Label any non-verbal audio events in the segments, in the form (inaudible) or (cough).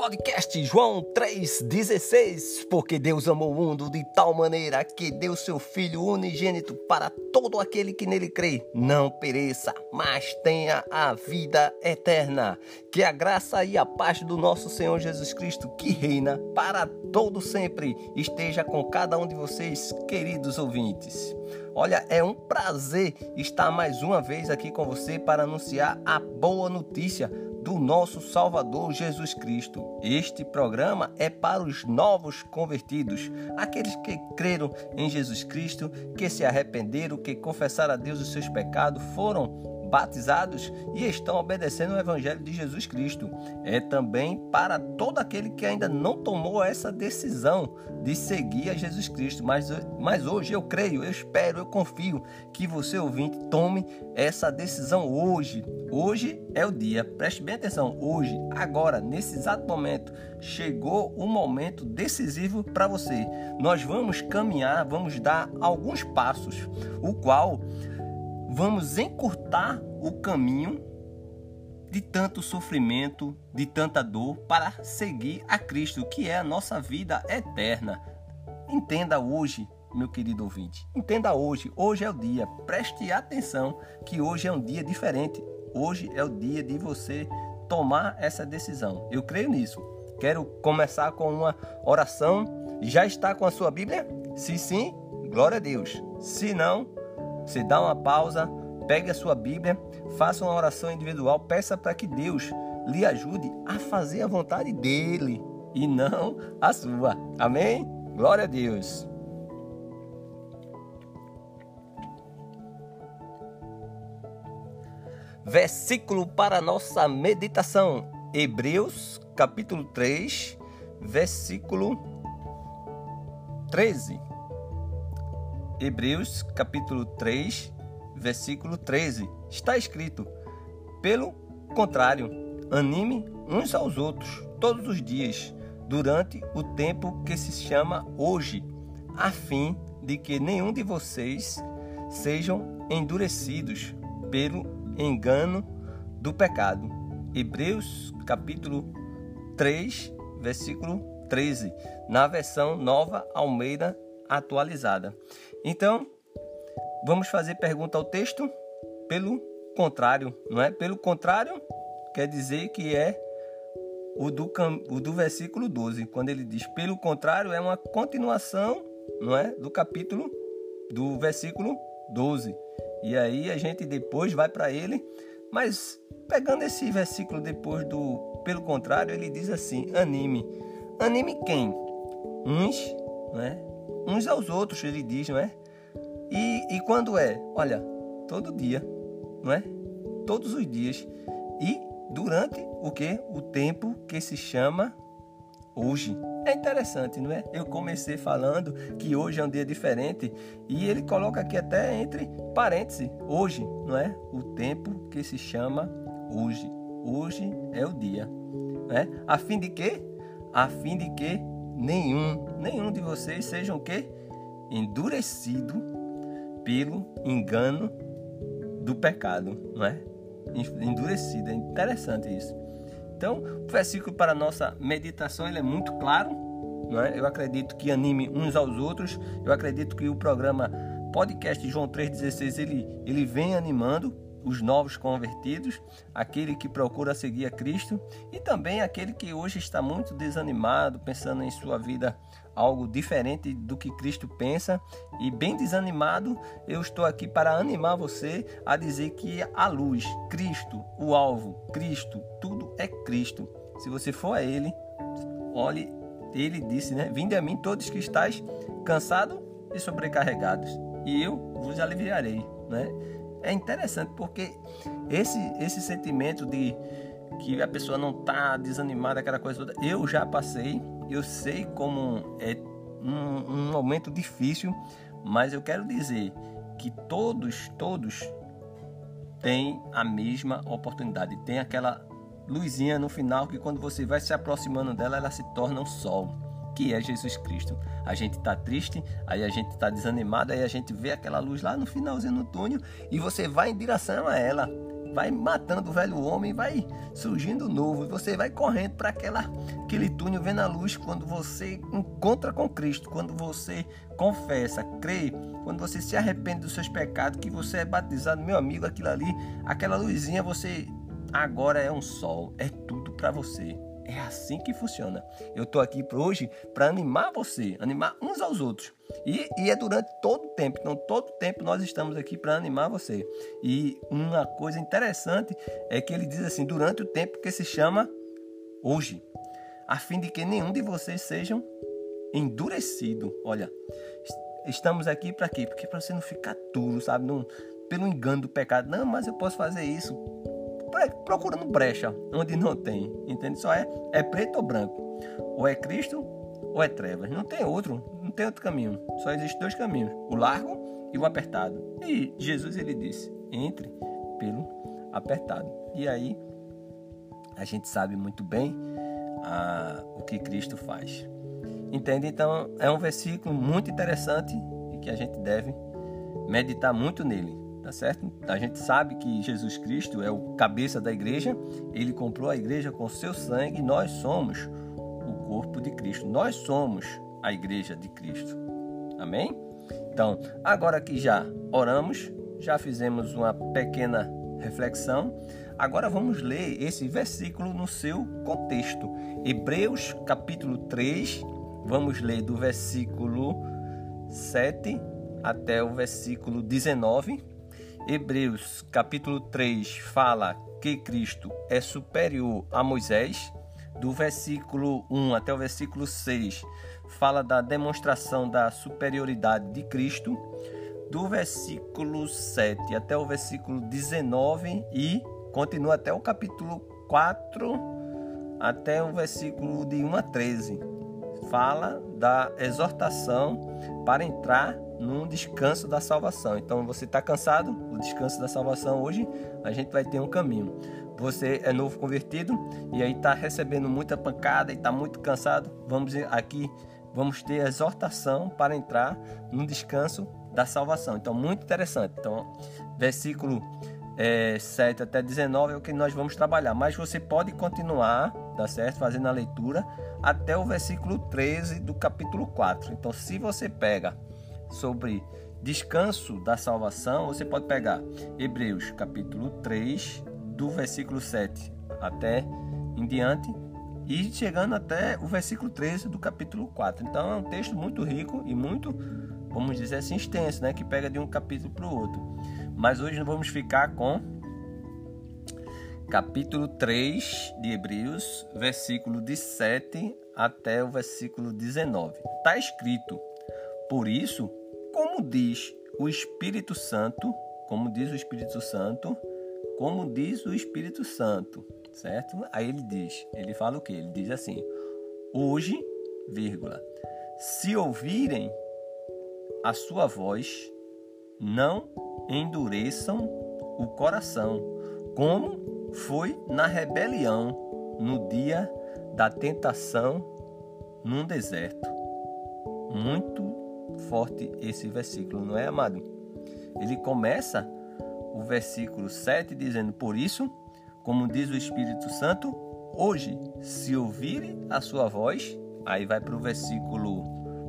Podcast João 3,16 Porque Deus amou o mundo de tal maneira que deu seu Filho unigênito para todo aquele que nele crê, não pereça, mas tenha a vida eterna. Que a graça e a paz do nosso Senhor Jesus Cristo, que reina para todo sempre, esteja com cada um de vocês, queridos ouvintes. Olha, é um prazer estar mais uma vez aqui com você para anunciar a boa notícia do nosso Salvador Jesus Cristo. Este programa é para os novos convertidos, aqueles que creram em Jesus Cristo, que se arrependeram, que confessaram a Deus os seus pecados, foram batizados e estão obedecendo o Evangelho de Jesus Cristo. É também para todo aquele que ainda não tomou essa decisão de seguir a Jesus Cristo. Mas, mas hoje eu creio, eu espero, eu confio que você, ouvinte, tome essa decisão hoje. Hoje é o dia, preste bem atenção. Hoje, agora, nesse exato momento, chegou o momento decisivo para você. Nós vamos caminhar, vamos dar alguns passos, o qual vamos encurtar o caminho de tanto sofrimento, de tanta dor, para seguir a Cristo, que é a nossa vida eterna. Entenda hoje, meu querido ouvinte. Entenda hoje. Hoje é o dia. Preste atenção que hoje é um dia diferente. Hoje é o dia de você tomar essa decisão. Eu creio nisso. Quero começar com uma oração. Já está com a sua Bíblia? Se sim, glória a Deus. Se não, você dá uma pausa, pegue a sua Bíblia, faça uma oração individual, peça para que Deus lhe ajude a fazer a vontade dele e não a sua. Amém? Glória a Deus. Versículo para nossa meditação. Hebreus, capítulo 3, versículo 13. Hebreus capítulo 3, versículo 13. Está escrito: Pelo contrário, anime uns aos outros todos os dias, durante o tempo que se chama hoje, a fim de que nenhum de vocês sejam endurecidos pelo engano do pecado. Hebreus capítulo 3, versículo 13, na versão Nova Almeida atualizada. Então, vamos fazer pergunta ao texto pelo contrário, não é? Pelo contrário, quer dizer que é o do, o do versículo 12, quando ele diz pelo contrário, é uma continuação, não é? Do capítulo do versículo 12. E aí a gente depois vai para ele, mas pegando esse versículo depois do pelo contrário, ele diz assim: anime. Anime quem? Uns, não é? Uns aos outros, ele diz, não é? E, e quando é? Olha, todo dia, não é? Todos os dias. E durante o que? O tempo que se chama hoje. É interessante, não é? Eu comecei falando que hoje é um dia diferente e ele coloca aqui até entre parênteses, hoje, não é? O tempo que se chama hoje. Hoje é o dia, né? A fim de quê? A fim de que nenhum, nenhum de vocês sejam o quê? Endurecido pelo engano do pecado, não é? Endurecido, é interessante isso. Então, o versículo para a nossa meditação ele é muito claro, não é? Eu acredito que anime uns aos outros. Eu acredito que o programa podcast João 3:16 ele ele vem animando os novos convertidos, aquele que procura seguir a Cristo e também aquele que hoje está muito desanimado, pensando em sua vida algo diferente do que Cristo pensa e bem desanimado, eu estou aqui para animar você a dizer que a luz, Cristo, o alvo, Cristo, tudo é Cristo. Se você for a Ele, olhe, Ele disse, né? Vinde a mim todos que estáis cansados e sobrecarregados, e eu vos aliviarei, né? É interessante porque esse, esse sentimento de que a pessoa não está desanimada, aquela coisa toda, eu já passei, eu sei como é um, um momento difícil, mas eu quero dizer que todos, todos têm a mesma oportunidade, tem aquela luzinha no final que quando você vai se aproximando dela, ela se torna um sol que é Jesus Cristo. A gente está triste, aí a gente está desanimado, aí a gente vê aquela luz lá no finalzinho do túnel e você vai em direção a ela. vai matando o velho homem, vai surgindo novo. Você vai correndo para aquele túnel vendo a luz quando você encontra com Cristo, quando você confessa, crê, quando você se arrepende dos seus pecados, que você é batizado, meu amigo, aquilo ali, aquela luzinha, você agora é um sol, é tudo para você. É assim que funciona. Eu estou aqui para hoje para animar você, animar uns aos outros. E, e, é durante todo o tempo. Então, todo o tempo nós estamos aqui para animar você. E uma coisa interessante é que ele diz assim: durante o tempo que se chama hoje, a fim de que nenhum de vocês sejam endurecido. Olha, estamos aqui para quê? Porque para você não ficar duro, sabe? Não, pelo engano do pecado. Não, mas eu posso fazer isso procurando brecha onde não tem, entende? Só é, é preto ou branco, ou é Cristo ou é trevas, não tem outro, não tem outro caminho, só existem dois caminhos, o largo e o apertado. E Jesus ele disse, entre pelo apertado. E aí a gente sabe muito bem ah, o que Cristo faz. Entende? Então é um versículo muito interessante e que a gente deve meditar muito nele tá certo? A gente sabe que Jesus Cristo é o cabeça da igreja, ele comprou a igreja com seu sangue, nós somos o corpo de Cristo, nós somos a igreja de Cristo. Amém? Então, agora que já oramos, já fizemos uma pequena reflexão, agora vamos ler esse versículo no seu contexto. Hebreus capítulo 3, vamos ler do versículo 7 até o versículo 19 Hebreus capítulo 3 fala que Cristo é superior a Moisés. Do versículo 1 até o versículo 6 fala da demonstração da superioridade de Cristo. Do versículo 7 até o versículo 19 e continua até o capítulo 4 até o versículo de 1 a 13. Fala da exortação para entrar num descanso da salvação. Então você está cansado? O descanso da salvação hoje a gente vai ter um caminho. Você é novo convertido e aí está recebendo muita pancada e está muito cansado. Vamos aqui, vamos ter exortação para entrar no descanso da salvação. Então muito interessante. Então versículo é, 7 até 19 é o que nós vamos trabalhar. Mas você pode continuar, tá certo? Fazendo a leitura até o versículo 13 do capítulo 4. Então, se você pega sobre descanso da salvação, você pode pegar Hebreus capítulo 3, do versículo 7 até em diante, e chegando até o versículo 13 do capítulo 4. Então é um texto muito rico e muito, vamos dizer assim, extenso, né? que pega de um capítulo para o outro. Mas hoje nós vamos ficar com capítulo 3 de Hebreus, versículo de 7 até o versículo 19. Está escrito: Por isso, como diz o Espírito Santo, como diz o Espírito Santo, como diz o Espírito Santo, certo? Aí ele diz, ele fala o que? Ele diz assim: hoje, vírgula, se ouvirem a sua voz, não endureçam o coração, como foi na rebelião no dia da tentação num deserto. Muito forte esse versículo, não é, amado? Ele começa o versículo 7 dizendo: Por isso, como diz o Espírito Santo, hoje, se ouvirem a sua voz, aí vai para o versículo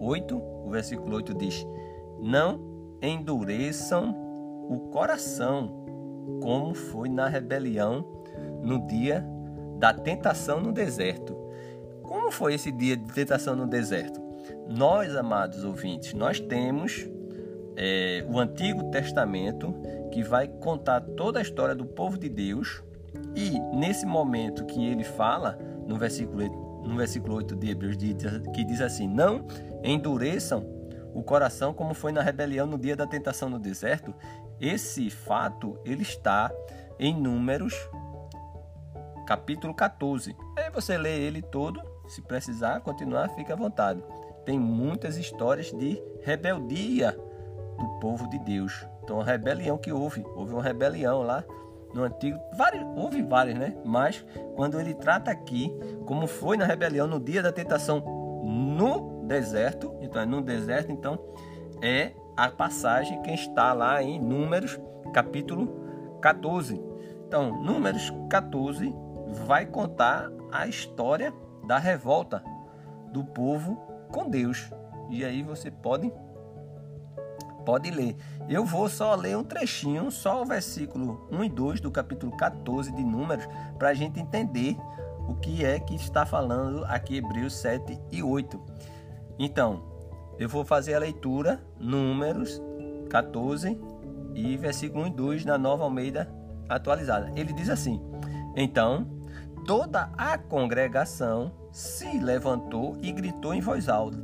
8. O versículo 8 diz: Não endureçam o coração, como foi na rebelião no dia da tentação no deserto. Como foi esse dia de tentação no deserto? Nós, amados ouvintes, nós temos é, o Antigo Testamento que vai contar toda a história do povo de Deus e nesse momento que ele fala no versículo, no versículo 8 de Hebreus que diz assim, não endureçam o coração como foi na rebelião no dia da tentação no deserto, esse fato ele está em Números capítulo 14. Aí você lê ele todo, se precisar continuar, fica à vontade tem muitas histórias de rebeldia do povo de Deus. Então, a rebelião que houve, houve uma rebelião lá no antigo, vários, houve várias, né? Mas quando ele trata aqui, como foi na rebelião no dia da tentação no deserto, então é no deserto, então é a passagem que está lá em Números, capítulo 14. Então, Números 14 vai contar a história da revolta do povo com Deus. E aí você pode pode ler. Eu vou só ler um trechinho, só o versículo 1 e 2 do capítulo 14 de Números, para a gente entender o que é que está falando aqui Hebreus 7 e 8. Então, eu vou fazer a leitura, Números 14 e versículo 1 e 2 na Nova Almeida atualizada. Ele diz assim: Então, toda a congregação se levantou e gritou em voz alta,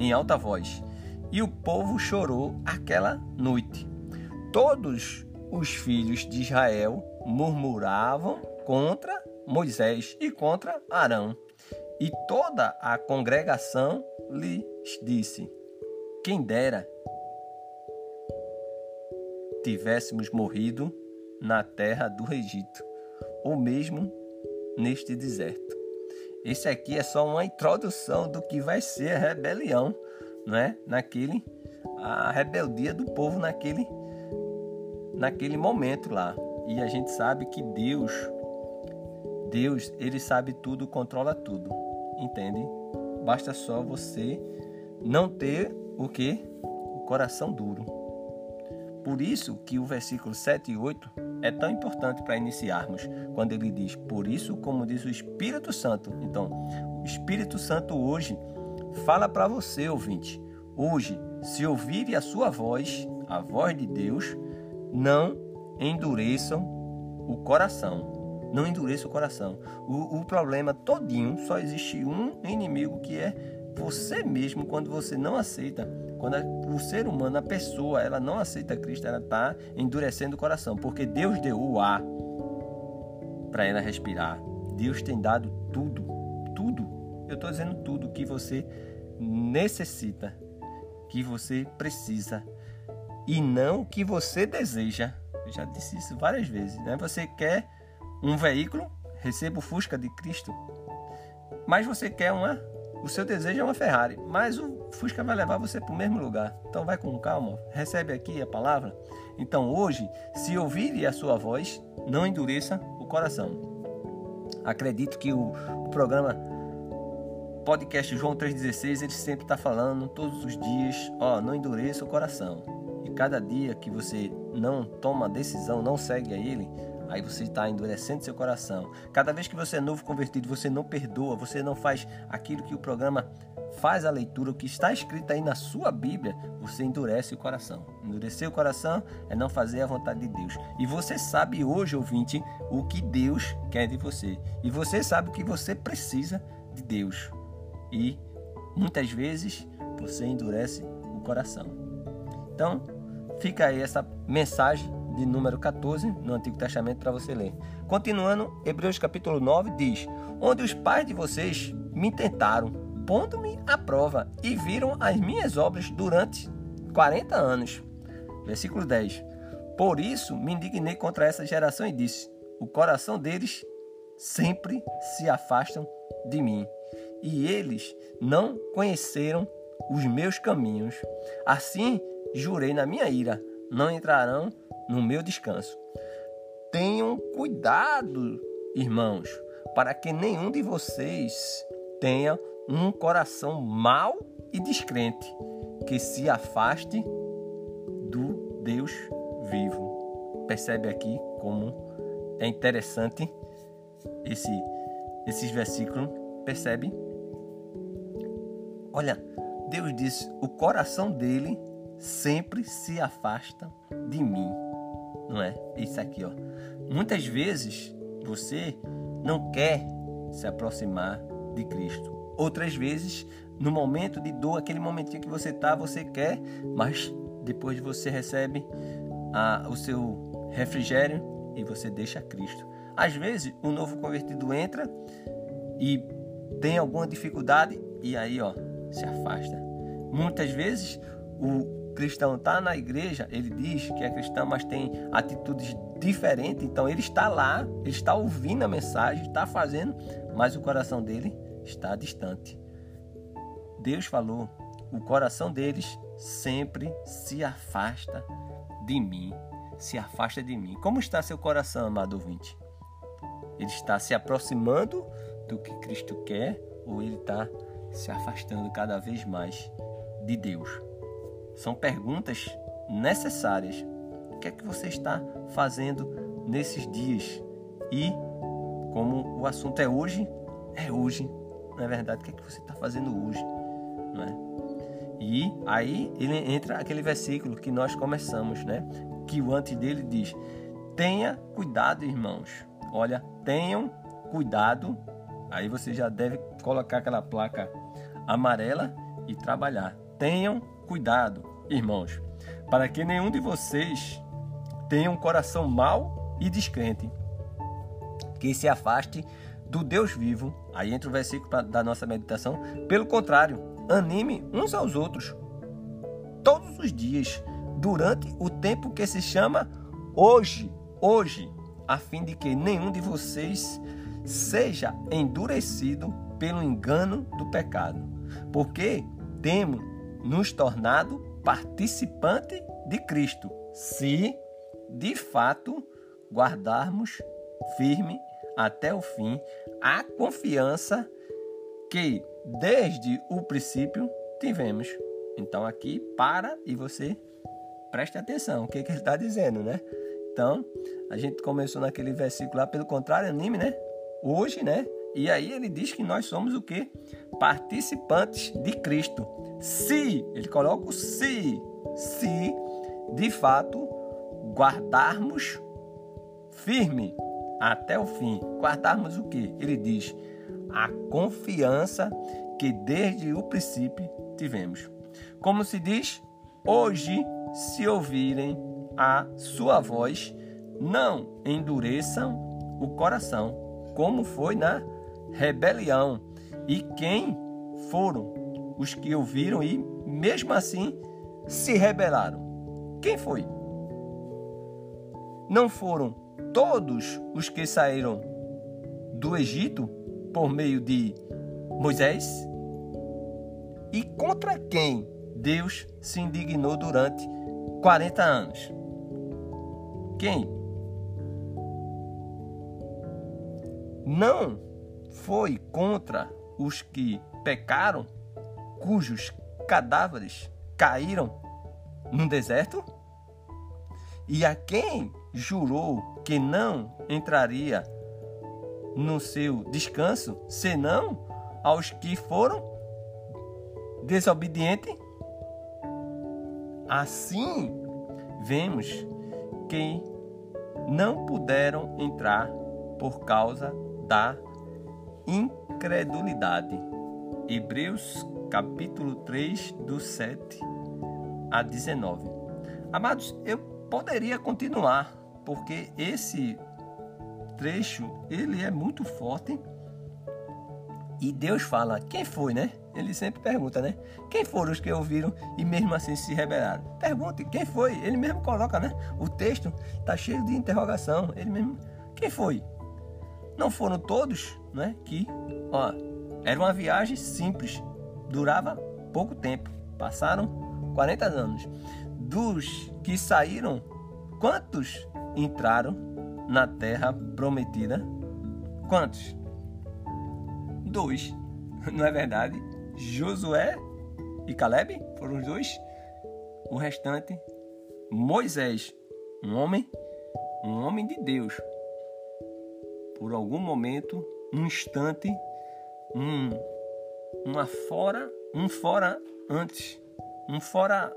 em alta voz e o povo chorou aquela noite. Todos os filhos de Israel murmuravam contra Moisés e contra Arão. E toda a congregação lhes disse: Quem dera tivéssemos morrido na terra do Egito, ou mesmo neste deserto. Esse aqui é só uma introdução do que vai ser a rebelião né? Naquele a rebeldia do povo naquele naquele momento lá. E a gente sabe que Deus Deus, ele sabe tudo, controla tudo. Entende? Basta só você não ter o que? O coração duro. Por isso que o versículo 7 e 8 é tão importante para iniciarmos, quando ele diz: "Por isso, como diz o Espírito Santo". Então, o Espírito Santo hoje fala para você, ouvinte. Hoje, se ouvirem a sua voz, a voz de Deus, não endureçam o coração. Não endureça o coração. O, o problema todinho só existe um inimigo que é você mesmo quando você não aceita. Quando o ser humano, a pessoa, ela não aceita Cristo, ela está endurecendo o coração, porque Deus deu o ar para ela respirar. Deus tem dado tudo, tudo. Eu estou dizendo tudo que você necessita, que você precisa e não o que você deseja. Eu já disse isso várias vezes. Né? Você quer um veículo, receba o Fusca de Cristo, mas você quer uma. O seu desejo é uma Ferrari, mas o Fusca vai levar você para o mesmo lugar. Então vai com calma, recebe aqui a palavra. Então hoje, se ouvir a sua voz, não endureça o coração. Acredito que o, programa podcast João 3,16, ele sempre está falando todos os dias, ó, não endureça o coração. E cada dia que você não toma decisão, não segue a ele, aí você está endurecendo seu coração. Cada vez que você é novo convertido, você não perdoa, você não faz aquilo que o programa faz a leitura, o que está escrito aí na sua Bíblia, você endurece o coração. Endurecer o coração é não fazer a vontade de Deus. E você sabe hoje, ouvinte, o que Deus quer de você. E você sabe o que você precisa de Deus e muitas vezes você endurece o coração. Então, fica aí essa mensagem de número 14 no Antigo Testamento para você ler. Continuando, Hebreus capítulo 9 diz: Onde os pais de vocês me tentaram, pondo-me à prova, e viram as minhas obras durante 40 anos. Versículo 10. Por isso me indignei contra essa geração e disse: O coração deles sempre se afastam de mim e eles não conheceram os meus caminhos. Assim jurei na minha ira: não entrarão no meu descanso. Tenham cuidado, irmãos, para que nenhum de vocês tenha um coração mau e descrente, que se afaste do Deus vivo. Percebe aqui como é interessante esse, esses versículos, percebe? Olha, Deus disse: o coração dele sempre se afasta de mim. Não é? Isso aqui, ó. Muitas vezes você não quer se aproximar de Cristo. Outras vezes, no momento de dor, aquele momentinho que você tá, você quer, mas depois você recebe a, o seu refrigério e você deixa Cristo. Às vezes, o novo convertido entra e tem alguma dificuldade e aí, ó, se afasta. Muitas vezes o cristão está na igreja, ele diz que é cristão, mas tem atitudes diferentes. Então ele está lá, ele está ouvindo a mensagem, está fazendo, mas o coração dele está distante. Deus falou: o coração deles sempre se afasta de mim. se afasta de mim. Como está seu coração, amado ouvinte? Ele está se aproximando do que Cristo quer ou ele está se afastando cada vez mais de Deus? São perguntas necessárias. O que é que você está fazendo nesses dias? E, como o assunto é hoje, é hoje. Não é verdade? O que é que você está fazendo hoje? Não é? E aí ele entra aquele versículo que nós começamos, né? Que o antes dele diz: Tenha cuidado, irmãos. Olha, tenham cuidado. Aí você já deve colocar aquela placa amarela e trabalhar. Tenham cuidado, irmãos, para que nenhum de vocês tenha um coração mau e descrente, que se afaste do Deus vivo. Aí entra o versículo da nossa meditação. Pelo contrário, anime uns aos outros todos os dias, durante o tempo que se chama hoje, hoje, a fim de que nenhum de vocês seja endurecido pelo engano do pecado, porque temos nos tornado participante de Cristo, se de fato guardarmos firme até o fim a confiança que desde o princípio tivemos. Então aqui para e você preste atenção o que, que ele está dizendo, né? Então a gente começou naquele versículo lá, pelo contrário, anime, né? Hoje, né? E aí ele diz que nós somos o que? Participantes de Cristo. Se, ele coloca o se, se de fato guardarmos firme até o fim. Guardarmos o que? Ele diz: a confiança que desde o princípio tivemos. Como se diz, hoje, se ouvirem a sua voz, não endureçam o coração, como foi na rebelião. E quem foram os que ouviram e, mesmo assim, se rebelaram? Quem foi? Não foram todos os que saíram do Egito por meio de Moisés? E contra quem Deus se indignou durante 40 anos? Quem? Não foi contra os que pecaram, cujos cadáveres caíram no deserto? E a quem jurou que não entraria no seu descanso, senão aos que foram desobedientes? Assim, vemos que não puderam entrar por causa da incredulidade. Hebreus capítulo 3, do 7 a 19. Amados, eu poderia continuar porque esse trecho ele é muito forte e Deus fala quem foi, né? Ele sempre pergunta, né? Quem foram os que ouviram e mesmo assim se rebelaram? Pergunte quem foi. Ele mesmo coloca, né? O texto está cheio de interrogação. Ele mesmo, quem foi? Não foram todos, né? Que, ó, era uma viagem simples, durava pouco tempo. Passaram 40 anos. Dos que saíram, quantos entraram na terra prometida. Quantos? Dois. (laughs) Não é verdade? Josué e Caleb foram os dois. O restante, Moisés, um homem, um homem de Deus. Por algum momento, um instante, um, uma fora, um fora antes, um fora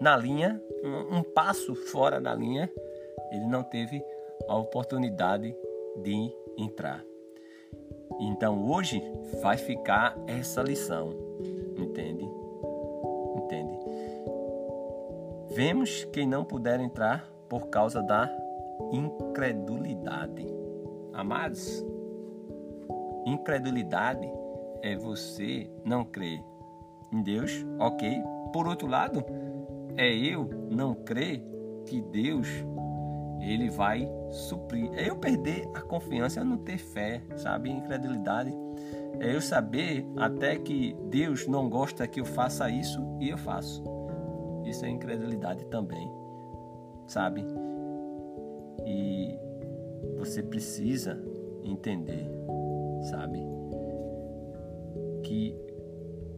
na linha, um, um passo fora da linha ele não teve a oportunidade de entrar. Então hoje vai ficar essa lição, entende? Entende? Vemos quem não puder entrar por causa da incredulidade. Amados, incredulidade é você não crer em Deus, ok? Por outro lado, é eu não crer que Deus ele vai suprir. É eu perder a confiança, eu não ter fé, sabe? Incredulidade. É eu saber até que Deus não gosta que eu faça isso e eu faço. Isso é incredulidade também, sabe? Você precisa entender, sabe? Que,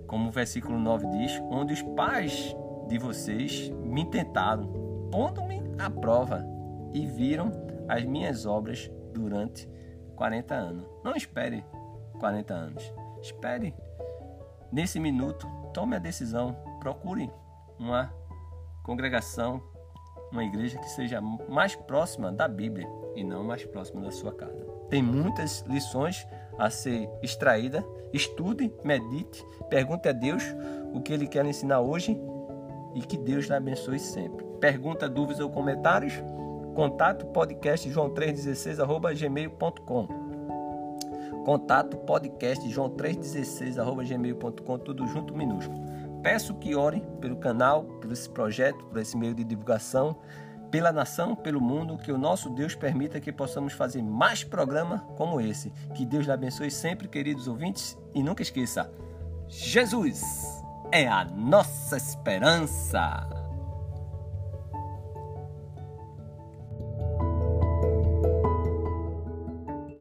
como o versículo 9 diz, onde os pais de vocês me tentaram, pondo-me à prova e viram as minhas obras durante 40 anos. Não espere 40 anos. Espere. Nesse minuto, tome a decisão. Procure uma congregação, uma igreja que seja mais próxima da Bíblia e não mais próxima da sua casa. Tem muitas lições a ser extraída. Estude, medite, pergunte a Deus o que Ele quer ensinar hoje e que Deus lhe abençoe sempre. Pergunta, dúvidas ou comentários? Contato podcast joão316 arroba gmail.com Contato podcast joão316 arroba gmail.com tudo junto minúsculo. Peço que ore pelo canal, por esse projeto, por esse meio de divulgação, pela nação, pelo mundo, que o nosso Deus permita que possamos fazer mais programa como esse. Que Deus lhe abençoe sempre, queridos ouvintes, e nunca esqueça: Jesus é a nossa esperança.